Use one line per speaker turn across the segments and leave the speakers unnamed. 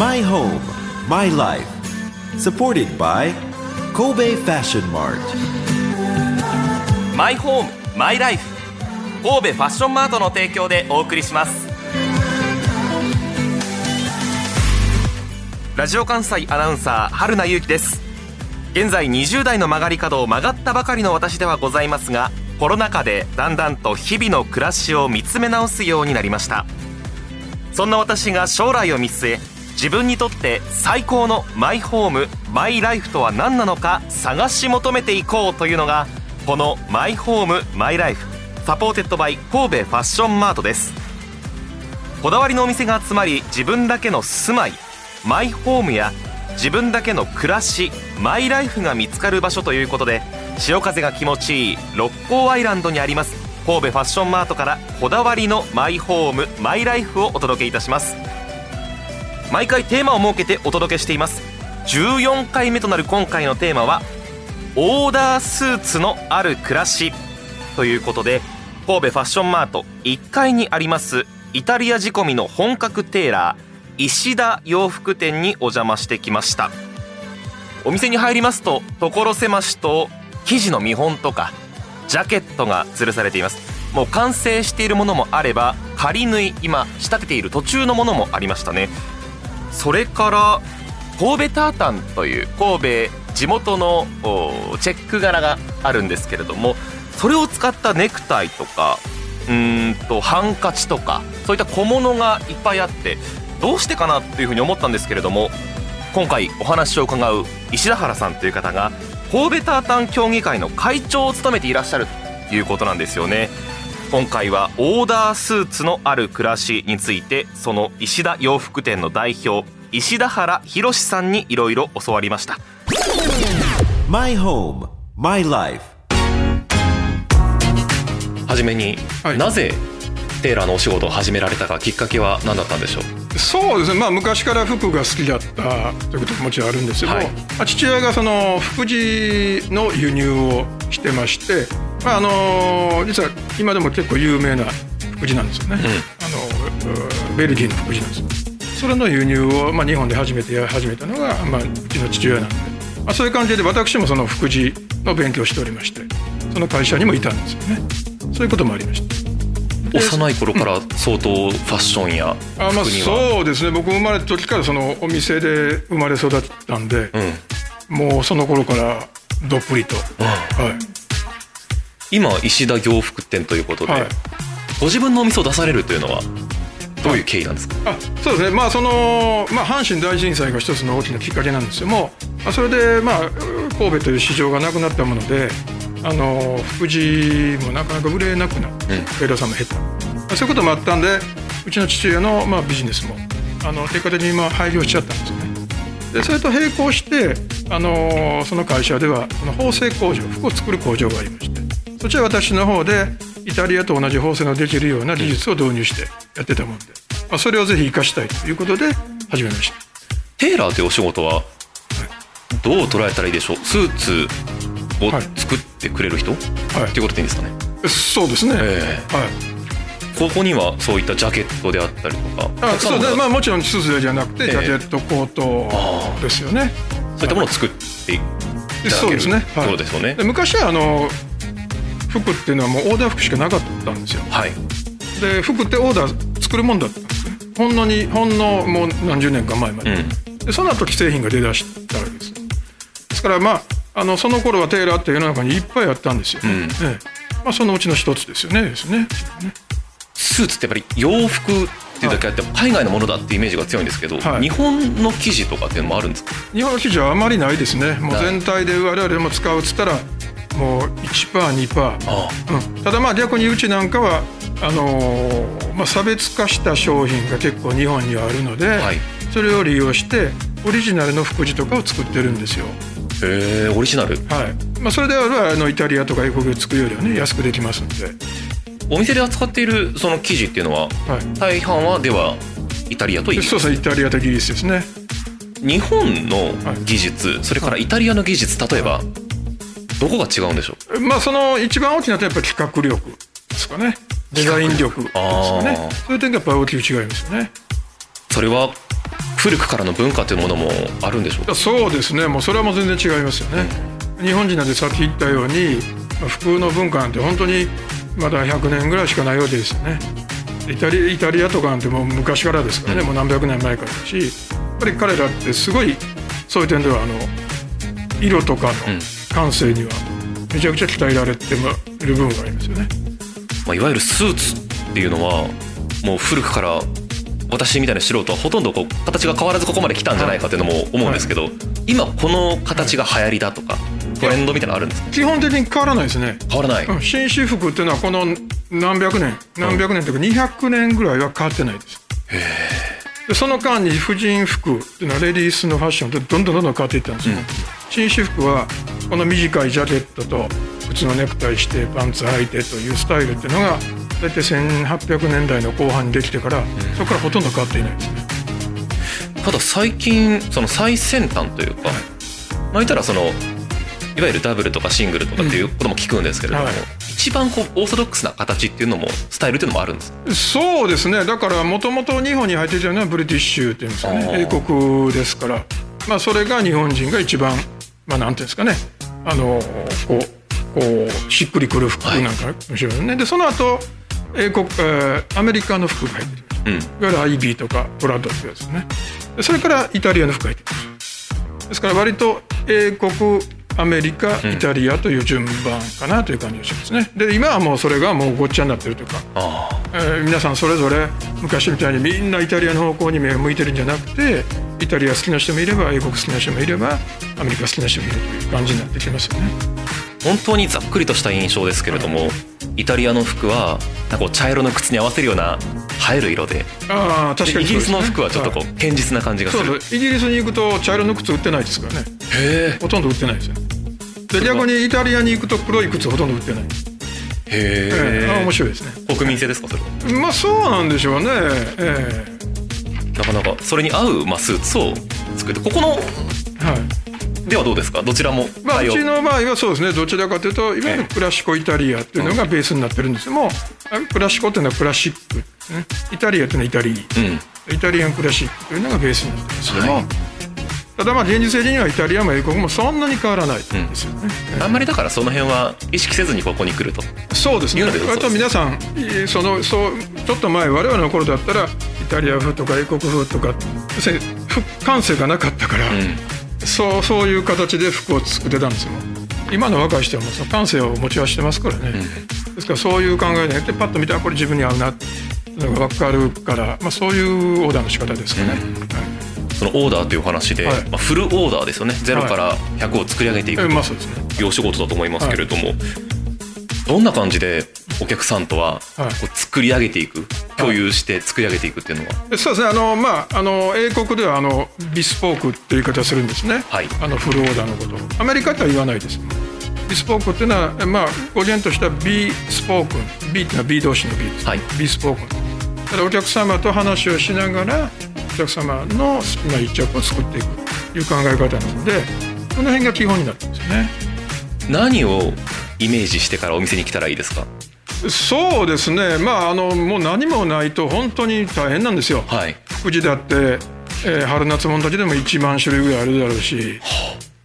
My home, my life. Supported by Kobe Fashion Mart.
マイホームマイライフ神戸ファッションマートの提供でお送りしますラジオ関西アナウンサー春名優希です現在20代の曲がり角を曲がったばかりの私ではございますがコロナ禍でだんだんと日々の暮らしを見つめ直すようになりましたそんな私が将来を見据え自分にとって最高のマイホームマイライフとは何なのか探し求めていこうというのがこのマイホームマイライフ supported by 神戸ファッションマートです。こだわりのお店が集まり自分だけの住まいマイホームや自分だけの暮らしマイライフが見つかる場所ということで潮風が気持ちいい六甲アイランドにあります神戸ファッションマートからこだわりのマイホームマイライフをお届けいたします。毎回テーマを設けてお届けしています。14回目となる今回のテーマはオーダースーツのある暮らしということで神戸ファッションマート1階にありますイタリア仕込みの本格テーラー石田洋服店にお邪魔してきました。お店に入りますと所狭しと生地の見本とかジャケットが吊るされています。もう完成しているものもあれば仮縫い今仕立てている途中のものもありましたね。それから神戸タータンという神戸地元のチェック柄があるんですけれどもそれを使ったネクタイとかうんとハンカチとかそういった小物がいっぱいあってどうしてかなっていうふうに思ったんですけれども今回お話を伺う石田原さんという方が神戸タータン協議会の会長を務めていらっしゃるということなんですよね。今回はオーダースーツのある暮らしについてその石田洋服店の代表石田原博さんにいろいろ教わりました。
My home, my life.
はじめに、
はい。
なぜテーラーのお仕事を始められたかきっかけは何だったんでしょう？
そうですね、まあ、昔から服が好きだったということももちろんあるんですけど、
はい。
まあ父親がその福地の輸入をしてまして、まあ、あの実は今でも結構有名な福地なんですよね、あのうベルギーの福地なんですよ。それの輸入を、まあ、日本で初めてやり始めたのが、まあ、うちの父親なんで、まあ、そういう感じで私もその福地の勉強をしておりましてその会社にもいたんですよね。そういうこともありました
幼い頃から相当ファッションや服に
あ
は、
まあそうですね。僕生まれた時からそのお店で生まれ育ったんで、
うん。
もうその頃からどっぷりと、は
今石田洋服店ということ
い、
で、
はい、
ご自分のお店を出されるというのはどういう経緯なんですか、
あそうですね。まあその、まあ、阪神大震災が一つの大きなきっかけなんですよ。もう、まあ、それでまあ神戸という市場がなくなったものであの福地もなかなか売れなくなって、
うん。
テイラーさんも減った、まあ、そういうこともあったんでうちの父親の、まあ、ビジネスもあの結果的にまあ廃業しちゃったんですよね。でそれと並行してあのその会社ではその縫製工場服を作る工場がありましてそちらは私の方でイタリアと同じ縫製のできるような技術を導入してやってたもんで、まあ、それをぜひ生かしたいということで始めました。
テーラーというお仕事はどう捉えたらいいでしょう？スーツを
はい。
作ってくれる人、
はい。
っていうことでいいんですかね？
そうですね、
え
はい。
ここにはそういったジャケットであったりとか
あそうねまあもちろんスーツじゃなくて、
ええ。
ジャケットコートですよね。
そういったものを作っていただける
そうですね。
ってことですよね。
で昔はあの服っていうのはもうオーダー服しかなかったんですよ。
はい。
で服ってオーダー作るもんだったんですね。ほんのにほんのもう何十年か前まで,、
うん。
でその後既製品が出だしたわけですですからまああのその頃はテーラーって世の中にいっぱいあったんですよ、
うん。
ええ。まあ、そのうちの一つですよね。ですね。
スーツってやっぱり洋服っていうだけあって海外のものだってイメージが強いんですけど、
はい。
日本の生地とかっていうのもあるんですか？
日本の生地はあまりないですね。もう全体で我々も使うっつったらもう1パー2パー。
あ
うん、ただまあ逆にうちなんかはあのーまあ、差別化した商品が結構日本にはあるので、
はい。
それを利用してオリジナルの服地とかを作ってるんですよ。
へえオリジナル。
はい。まあ、それであればあのイタリアとか英国で作るよりはね安くできますんで、
お店で扱っているその生地っていうのは
はい、
大半はではイタリアとイギリス。
そうそうイタリアとイギリスですね。
日本の技術それからイタリアの技術例えばどこが違うんでしょう？
まあその一番大きな点はやっぱり企画力ですかね。デザイン力ですかね。そういう点がやっぱり大きく違いますよね。
それは古くからの文化というものもあるんでしょうか？
そうですね。もうそれはもう全然違いますよね、日本人なんてさっき言ったように服の文化なんて本当にまだ100年ぐらいしかないわけですよね。イタリイタリアとかなんてもう昔からですからね、もう何百年前からだしやっぱり彼らってすごいそういう点ではあの色とかの感性にはめちゃくちゃ鍛えられている部分がありますよね、
まあ、いわゆるスーツっていうのはもう古くから私みたいな素人はほとんどこう形が変わらずここまで来たんじゃないかっていうのも思うんですけど、今この形が流行りだとかトレンドみたいなのあるんですか？
基本的に変わらないですね。
変わらない、
うん紳士服っていうのはこの何百年何百年というか200年ぐらいは変わってないです。でその間に婦人服っていうのはレディースのファッションってどんどんどんどん変わっていったんですよ、紳士服はこの短いジャケットと普通のネクタイしてパンツ履いてというスタイルっていうのが大体1800年代の後半にできてからそこからほとんど変わっていないですね。
ただ最近その最先端というか、まあ言ったらそのいわゆるダブルとかシングルとかっていうことも聞くんですけれども、
はい。
一番こうオーソドックスな形っていうのもスタイルっていうのもあるんです
そうですね。だからもともと日本に入っていたのはブリティッシュっていうんですか
あ
ね英
ー
国ですから、まあ、それが日本人が一番まあなんていうんですかねあのこうこうしっくりくる服なんかもしれないね、でその後英国、えーアメリカの服が入ってきました
うん。
いわゆるアイビーとかブラッドってやつですね。でそれからイタリアの服が入ってきましたですから割と英国アメリカイタリアという順番かなという感じがしますね。で今はもうそれがもうごっちゃになってるというか。
あ
えー皆さんそれぞれ昔みたいにみんなイタリアの方向に目を向いてるんじゃなくてイタリア好きな人もいれば英国好きな人もいればアメリカ好きな人もいるという感じになってきますよね。
あ本当にざっくりとした印象ですけれども、イタリアの服はなんかこう茶色の靴に合わせるような映える色で。
ああ確かに
イギリスの服はちょっとこう堅実な感じがす
そう
る
そう。イギリスに行くと茶色の靴売ってないですからね。
へ
ほとんど売ってないですよ。で逆にイタリアに行くと黒い靴ほとんど売ってない、
え。
ええ。あ
へ
面白いですね。
え国民性ですかそれは？
まあそうなんでしょうね、え
なかなか。それに合う、まあ、スーツを作ってここの
えはい
ではどうですか？どちらも
まあ、うちの場合はそうですね。どちらかというといわゆるクラシコイタリアっていうのがベースになってるんですけども、クラシコっていうのはクラシック。ねイタリアっていうのはイタリー。
うん。
イタリアンクラシックというのがベースになってるんですけども、
はい。
ただまあ現実的にはイタリアも英国もそんなに変わらないですよね、
あんまりだからその辺は意識せずにここに来ると。
そうですね。割と皆さんいそのそうちょっと前我々の頃だったらイタリア風とか英国風とか要するにふ感性がなかったから、
う
そうそういう形で服を作ってたんですよ。今の若い人はもうその感性を持ち合わせてますからね、ですからそういう考えでパッと見たらこれ自分に合うなっていうのが分かるから、まあ、そういうオーダーの仕方ですかね、はい。
そのオーダーというお話で、
はい。
まあ、フルオーダーですよね。0から100を作り上げていく
えまあそうですね。
いうお仕事だと思いますけれども、どんな感じでお客さんとはこ
はい。う
作り上げていく共有して作り上げていくっていうのは、
でそうですね。あのまああの英国ではあのビスポークっていう言い方するんですね、
はい。
あのフルオーダーのこと。をアメリカでは言わないです。ビスポークっていうのはまあ語源としては B スポークン B っていうのは B 同士の B です、
はい。
ビスポークンだお客様と話をしながらお客様の好きな一着を作っていくという考え方なのでこの辺が基本になってますよね。
何をイメージしてからお店に来たらいいですか？
そうですね。まああのもう何もないと本当に大変なんですよ。
はい。
福地だって、えー春夏物たちでも1万種類ぐらいあるだろうし。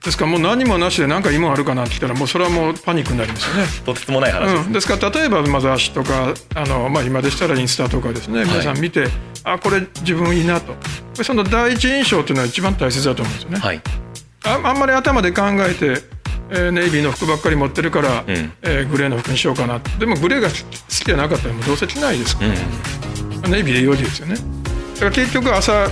ですからもう何もなしで何かいいもんあるかなって言ったらもうそれはもうパニックになりますよね。
とてつもない話です、
うん、ですから例えばまあ雑誌とかあの、まあ、今でしたらインスタとかですね。皆さん見て、あこれ自分いいなと。でその第一印象というのは一番大切だと思うんですよね。
はい。
ああんまり頭で考えて、えーネイビーの服ばっかり持ってるから、
ん。
えーグレーの服にしようかな。でもグレーが好きじゃなかったらもうどうせ着ないですから、
うん。
ネイビーで用事ですよね。だから結局朝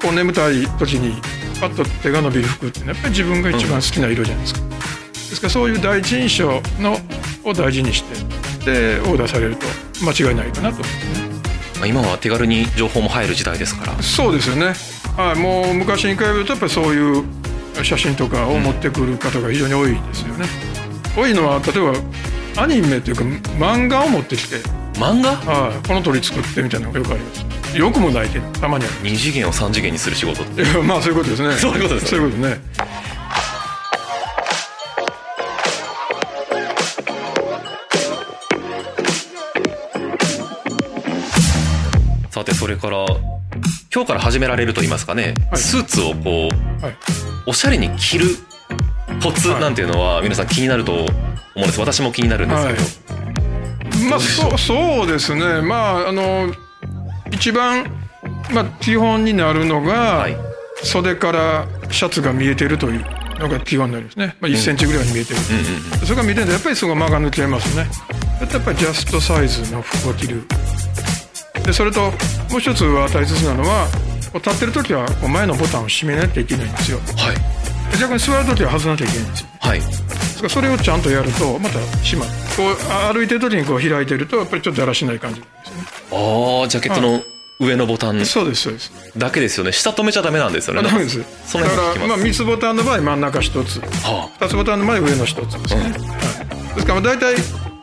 こう眠たい時にパッと手が伸びる服ってやっぱり自分が一番好きな色じゃないですか、ですからそういう第一印象のを大事にしてでオーダーされると間違いないかなと思いますね。
まあ今は手軽に情報も入る時代ですから。
そうですよね、はい、もう昔に比べるとやっぱりそういう写真とかを持ってくる方が非常に多いですよね、多いのは例えばアニメというか漫画を持ってきて、
漫画？
はい、この鳥作ってみたいなのがよくあります。よくもないけどたまにある
2次元を3次元にする仕事
いやまあそういうことですね。
そういうことですね。
そういうことね。
さてそれから今日から始められると言いますかね、
はい。
スーツをこう
はい
おしゃれに着るコツなんていうのは皆さん気になると思うんです。私も気になるんですけど、
まあそうそうですね。まああの一番、まあ、基本になるのが、
はい。
袖からシャツが見えてるというのが基本になりますね、まあ、1センチぐらいに見えてる、
うん。うん
それが見えてるんでやっぱりそこが間が抜けますね。やっぱりジャストサイズの服を着る。でそれともう一つは大切なのは立ってる時は前のボタンを閉めなきゃいけないんですよ。
はい。
で逆に座る時は外さなきゃいけないんですよ。
はい。
それをちゃんとやるとまた閉まる。こうあ歩いてる時にこう開いてるとやっぱりちょっとだらしない感じなんですよね。
ああジャケットの上のボタン。
そうですそうです。
だけですよね。下止めちゃダメなんですよね。
あダメです。
そ
だか
の辺聞きます。
らまあ3つボタンの場合真ん中1つ
は
2つボタンの場合上の1つですね、はい、ですから大体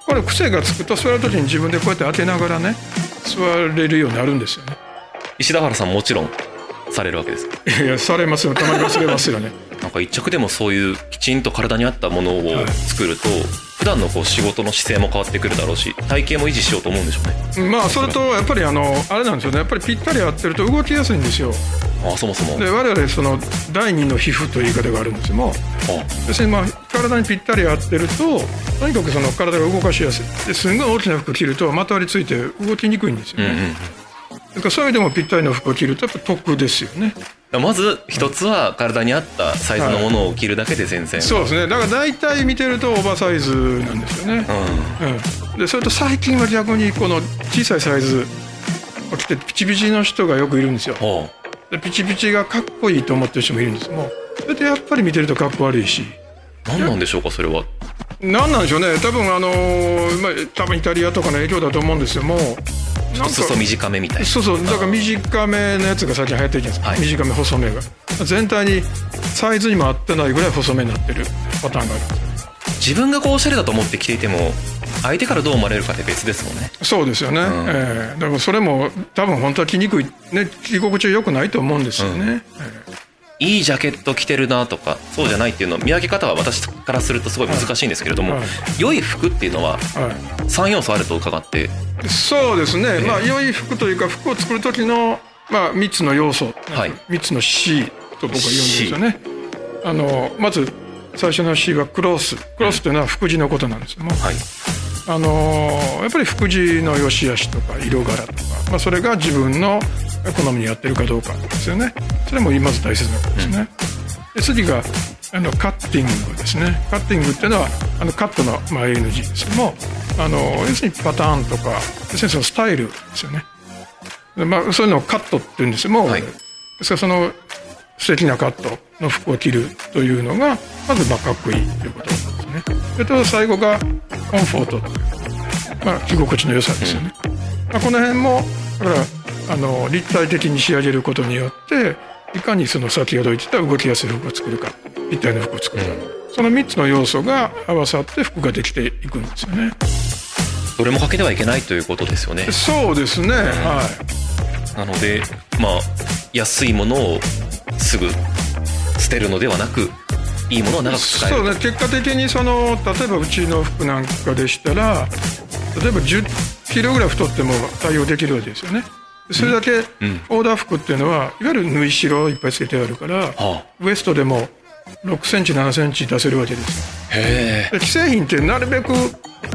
これ癖がつくと座る時に自分でこうやって当てながらね座れるようになるんですよね。
あ石田原さんもちろんされるわけです。か
いやされますよ。たまに忘れますよね。
なんか一着でもそういうきちんと体に合ったものを作ると、普段のこう仕事の姿勢も変わってくるだろうし体型も維持しようと思うんでしょうね。
まあそれとやっぱりあのあれなんですよね。やっぱりぴったり合ってると動きやすいんですよ。
あそもそも。
で我々その第二の皮膚という言い方があるんですけども
あ
要するにまあ体にぴったり合ってるととにかくその体が動かしやすい。ですんごい大きな服着るとまとわりついて動きにくいんですよね、
うんうん
だからそういう意味でもぴったりの服を着るとやっぱ得ですよね。
まず一つは体に合ったサイズのものを着るだけで全然、
そうですね。だから大体見てるとオーバーサイズなんですよね、
う
うん、でそれと最近は逆にこの小さいサイズを着てピチピチの人がよくいるんですよ。でピチピチがかっこいいと思ってる人もいるんです。もうそれでやっぱり見てるとかっこ悪いし。
う何なんでしょうかそれは。
なんなんでしょうね。多分あのーまあ多分イタリアとかの影響だと思うんですよ。もうなんか
裾短めみたいな。
そうそうだから短めのやつが最近流行ってるじゃないですか、
はい。
短め細めが。全体にサイズにも合ってないぐらい細めになってるパターンがある。
自分がこうおしゃれだと思って着ていても相手からどう思われるかって別ですもんね。
そうですよね、
ん。
ええ。だからそれも多分本当は着にくいね着心地は良くないと思うんですよね、
いいジャケット着てるなとかそうじゃないっていうの見分け方は私からするとすごい難しいんですけれども、
はい。
良い服っていうのは
ええは
3要素あると伺って。
い、そうですね、まあ良い服というか服を作る時の、まあ、3つの要素、
はい。
3つの C と僕は言うんですよね。あのまず最初の C はクロス。クロスというのは服地のことなんですけども、
はい。
あのやっぱり服地の良し悪しとか色柄とか、まあ、それが自分の好みに合ってるかどうかですよね。それもまず大切なことですね、で次があのカッティングですね。カッティングっていうのはあのカットの、まあ、ANG ですけどもあの要するにパターンとか要するにそのスタイルですよね。でまあ、そういうのをカットって言うんですけども、
はい。
ですからその素敵なカットの服を着るというのがまずまあかっこいいということですね。それと最後がコンフォートという、まあ、着心地の良さですよね、まあ、この辺もだからあの立体的に仕上げることによっていかにその先ほど言ってた動きやすい服を作るか立体の服を作るか、その3つの要素が合わさって服ができていくんですよね。
どれも欠けてはいけないということですよね。
そうですね、はい。
なのでまあ安いものをすぐ捨てるのではなくいいものを長く使える
そうね。結果的にその例えばうちの服なんかでしたら例えば1 0キロぐらい太っても対応できるわけですよねそれだけオーダー服っていうのはいわゆる縫い代をいっぱいつけてあるから、
は
ウエストでも6センチ7センチ出せるわけです。
あへえ。
で既製品ってなるべく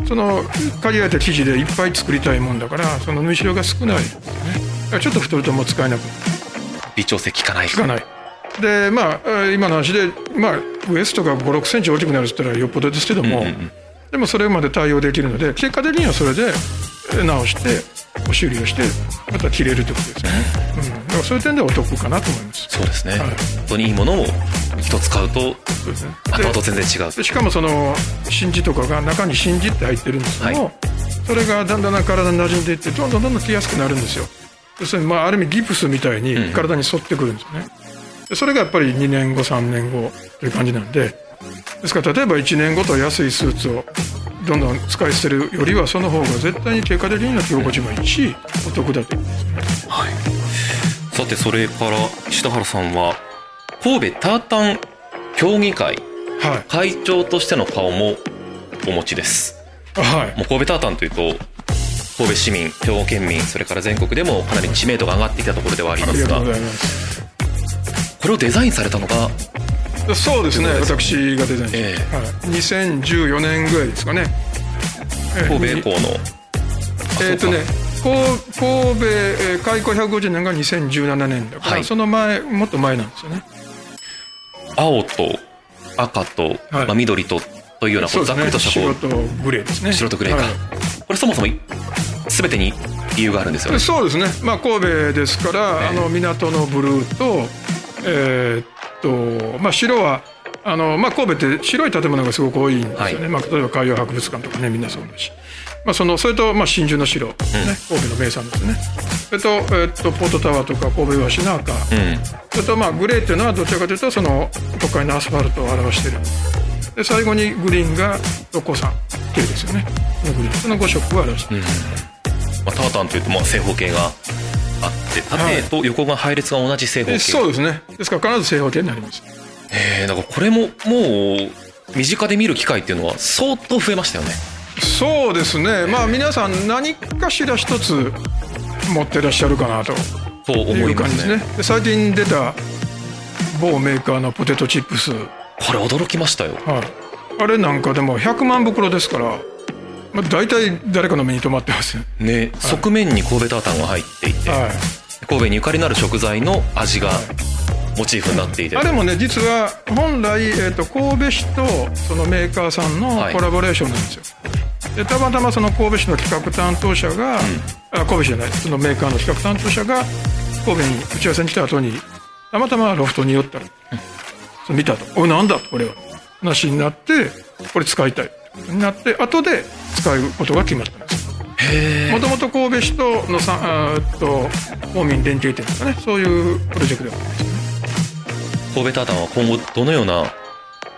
その限られた生地でいっぱい作りたいもんだからその縫い代が少ない。ねちょっと太るともう使えなくなる。
微調整効かない。
つかない。でまあえー今の話で、まあ、ウエストが5 6センチ大きくなるって言ったらよっぽどですけども、でもそれまで対応できるので結果的にはそれでえー直してお修理をしてまた着れるってことですよね、うん、だからそういう点ではお得かなと思います。
そうですね、
はい。
本当にいいものを一つ買うと
そうですね。
後々
で
全然違う。
でしかもその真珠とかが中に真珠って入ってるんですけども、
はい。
それがだんだん体に馴染んでいってどんどんどんどん着やすくなるんですよ。要するに、まあ、ある意味ギプスみたいに体に沿ってくるんですよね、でそれがやっぱり2年後3年後という感じなんでですから例えば1年後と安いスーツをどんどん使い捨てるよりはその方が絶対に結果的には着心地もいいしお得だと。思い。
さてそれから石田原さんは神戸タータン協議会
は
会長としての顔もお持ちです。
いはい。
もう神戸タータンというと神戸市民兵庫県民それから全国でもかなり知名度が上がってきたところではあり
あ
ます。がこれをデザインされたのが
そうですね。私がデザインして、
ええ。
はい、2014年ぐらいですかね。ええ。
神戸港の。
えっ、とね神戸えー開港150年が2017年だから、
はい。
その前もっと前なんですよね。
青と赤と、
はい。
まあ、緑とというようなこうざっくりとしたこ
白とグレーですね。
う白とグレーか、
は
これそもそも全てに理由があるんですよね。
いそうですね。まあ神戸ですから、
ええ。
あの港のブルーとえーっとまあ白はあの、まあ、神戸って白い建物がすごく多いんですよね、
はい。
まあ、例えば海洋博物館とかねみんなそうだし、まあ、そのそれと、まあ、真珠の白、ね。神戸の名産ですね。それと,、えーっとポートタワーとか神戸岩市の赤、
うん。
それとまあグレーっていうのはどちらかというとその都会のアスファルトを表している。で最後にグリーンが六甲山系ですよね。このグリーン。その5色を表している、
まあ、タータンというとまあ正方形があって縦と横が配列が同じ正方
で
形、
そうですね。ですから必ず正方形になります。
えー、だからこれももう身近で見る機会っていうのは相当増えましたよね。
そうですね。まあ皆さん何かしら一つ持ってらっしゃるかなと。
と思
いう
いますね。
感じですね。で最近出た某メーカーのポテトチップス、はい、
これ驚きましたよ。
あれなんかでも100万袋ですから、まあ、大体誰かの目に留まってます。よ
ね、側面に神戸タータンが入っていて、
はい
神戸にゆかりのある食材の味がモチーフになっていて、
あれもね実は本来、えー、と神戸市とそのメーカーさんの
はい。
コラボレーションなんですよ、でたまたまその神戸市の企画担当者が、あ神戸市じゃないそのメーカーの企画担当者が神戸に打ち合わせに来た後にたまたまロフトに寄ったら、それ見たと「おいなんだ?」これは。話になってこれ使いたい。になって後で使うことが決まったもともと神戸市とのさあと公民連携店とかね。そういうプロジェクトでもあるんです
神戸タータンは今後どのような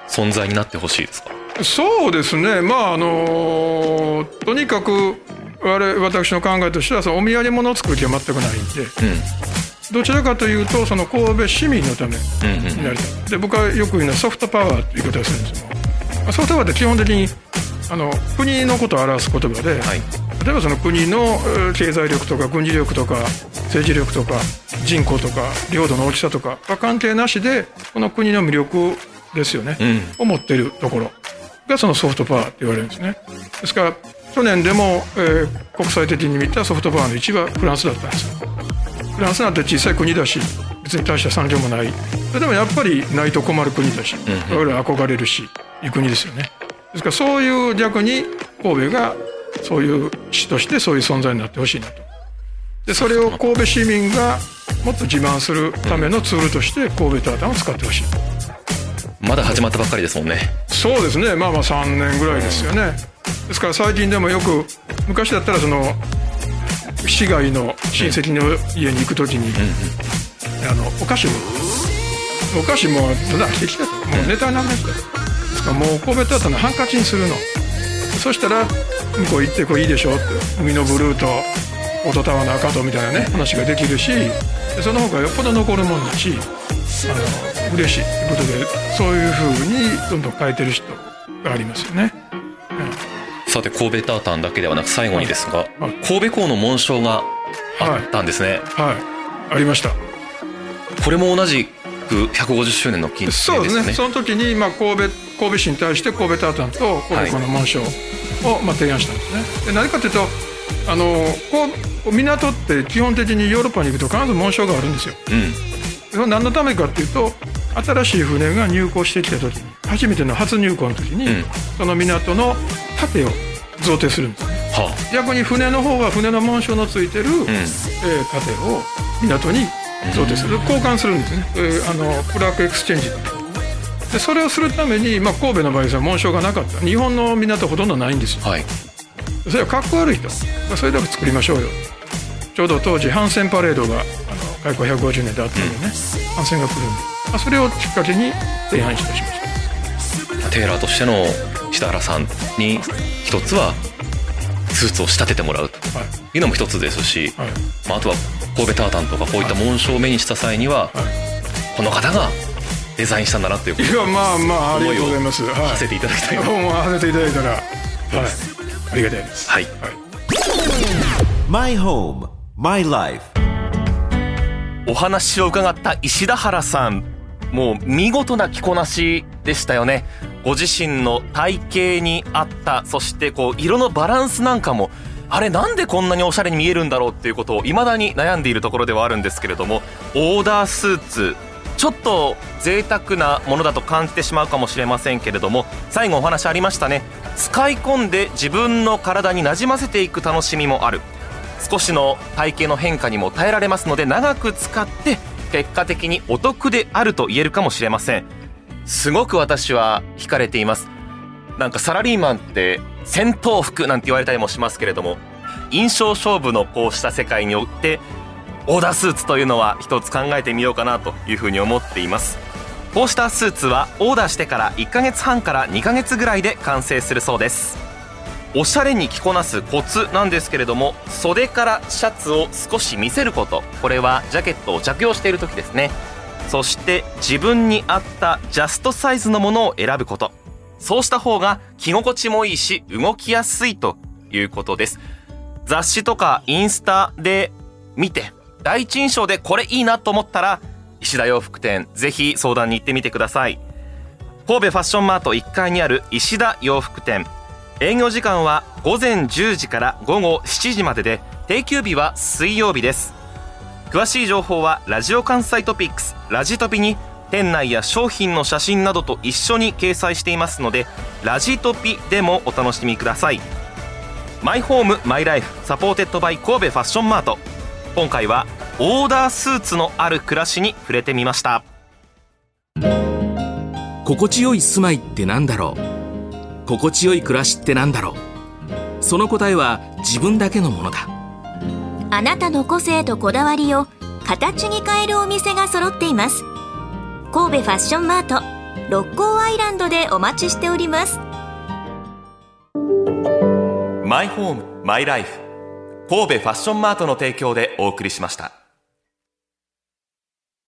存在になってほしいですか？
そうですね、まああのとにかく我々私の考えとしてはそのお土産物を作る気は全くないんでどちらかというとその神戸市民のため
うんうんうん。
になりたいで僕はよく言うのはソフトパワーという言い方をするんですけどまあソフトパワーって基本的にあの国のことを表す言葉で、
はい
例えばその国のえー経済力とか軍事力とか政治力とか人口とか領土の大きさとかは関係なしでこの国の魅力ですよね、
うん。
を持っているところ。がそのソフトパワーって言われるんですね。ですから去年でも、えー国際的に見たソフトパワーの1位はフランスだったんですよ。フランスなんて小さい国だし別に大した産業もない。それでもやっぱりないと困る国だし、
うん
我々は憧れるしいう国ですよね。ですからそういう逆に神戸がそういう市としてそういう存在になってほしいなと。でそれを神戸市民がもっと自慢するためのツールとして神戸タータンを使ってほしい。
まだ始まったばっかりですもんね。
そうですね。まあまあ3年ぐらいですよね。ですから最近でもよく昔だったらその市外の親戚の家に行く時に、あのお菓子もお菓子もただてきたと。もうネタにならないとですからもう神戸タータンのハンカチにするの。そしたら向こう行ってこれいいでしょって海のブルーとオートタワーの赤とみたいなね話ができるしでその方がよっぽど残るもんだしあの嬉しいということでそういうふうにどんどん変えてる人がありますよね。
さて神戸タータンだけではなく最後にですが、
はい。
神戸港の紋章があったんですね、
はい、ありました。
これも同じく150周年の記念ですよね。
そうですね。その時にまあ神戸神戸市に対して神戸タータンと神戸港の紋章をまあ提案したんですね。で何かというとあのこう港って基本的にヨーロッパに行くと必ず紋章があるんですよ。
うん。
何のためかっていうと新しい船が入港してきた時に初めての初入港の時に、
うん。
その港の盾を贈呈するんです。ね。
は
逆に船の方は船の紋章のついてる、
あ、うん。
えー盾を港に贈呈する、交換するんですね、えーあの plaque exchange でそれをするために、まあ、神戸の場合は紋章がなかった。日本の港ほとんどないんですよ。
はい。
それはかっこ悪いと、まあそれだけ作りましょうよ。ちょうど当時帆船パレードがあの開港150年であったのでね、帆船が来るんで、まあ、それをきっかけに提案いたしました。
テーラーとしての設楽さんに一つはスーツを仕立ててもらうと。
はい。
いうのも一つですし、
はい。
まあ、あとは神戸タータンとかこういった紋章を目にした際には、この方がデザインしたんだなということ
いやまあまあありがとうございます、
を
はい。
させていただきたいな。
もう合わせていただいた。らはい。ありがたいです。
はい。
はい。
My home, my life.
お話を伺った石田原さん。もう見事な着こなしでしたよね。ご自身の体型に合ったそしてこう色のバランスなんかもあれなんでこんなにおしゃれに見えるんだろうっていうことを未だに悩んでいるところではあるんですけれどもオーダースーツちょっと贅沢なものだと感じてしまうかもしれませんけれども最後お話ありましたね。使い込んで自分の体になじませていく楽しみもある。少しの体型の変化にも耐えられますので長く使って結果的にお得であると言えるかもしれません。すごく私は惹かれています。なんかサラリーマンって戦闘服なんて言われたりもしますけれども印象勝負のこうした世界によってオーダースーツというのは一つ考えてみようかなというふうに思っています。こうしたスーツはオーダーしてから1ヶ月半から2ヶ月ぐらいで完成するそうです。おしゃれに着こなすコツなんですけれども袖からシャツを少し見せること。これはジャケットを着用している時ですね。そして自分に合ったジャストサイズのものを選ぶこと。そうした方が着心地もいいし動きやすいということです。雑誌とかインスタで見て第一印象でこれいいなと思ったら石田洋服店。ぜひ相談に行ってみてください。神戸ファッションマート1階にある石田洋服店。営業時間は午前10時から午後7時までで定休日は水曜日です。詳しい情報はラジオ関西トピックスラジトピに店内や商品の写真などと一緒に掲載していますのでラジトピでもお楽しみください。マイホームマイライフ supported by 神戸ファッションマート。今回はオーダースーツのある暮らしに触れてみました。
心地よい住まいってなんだろう？心地よい暮らしってなんだろう？その答えは自分だけのものだ。
あなたの個性とこだわりを形に変えるお店が揃っています。神戸ファッションマート六甲アイランドでお待ちしております。
マイホームマイライフ神戸ファッションマートの提供でお送りしました。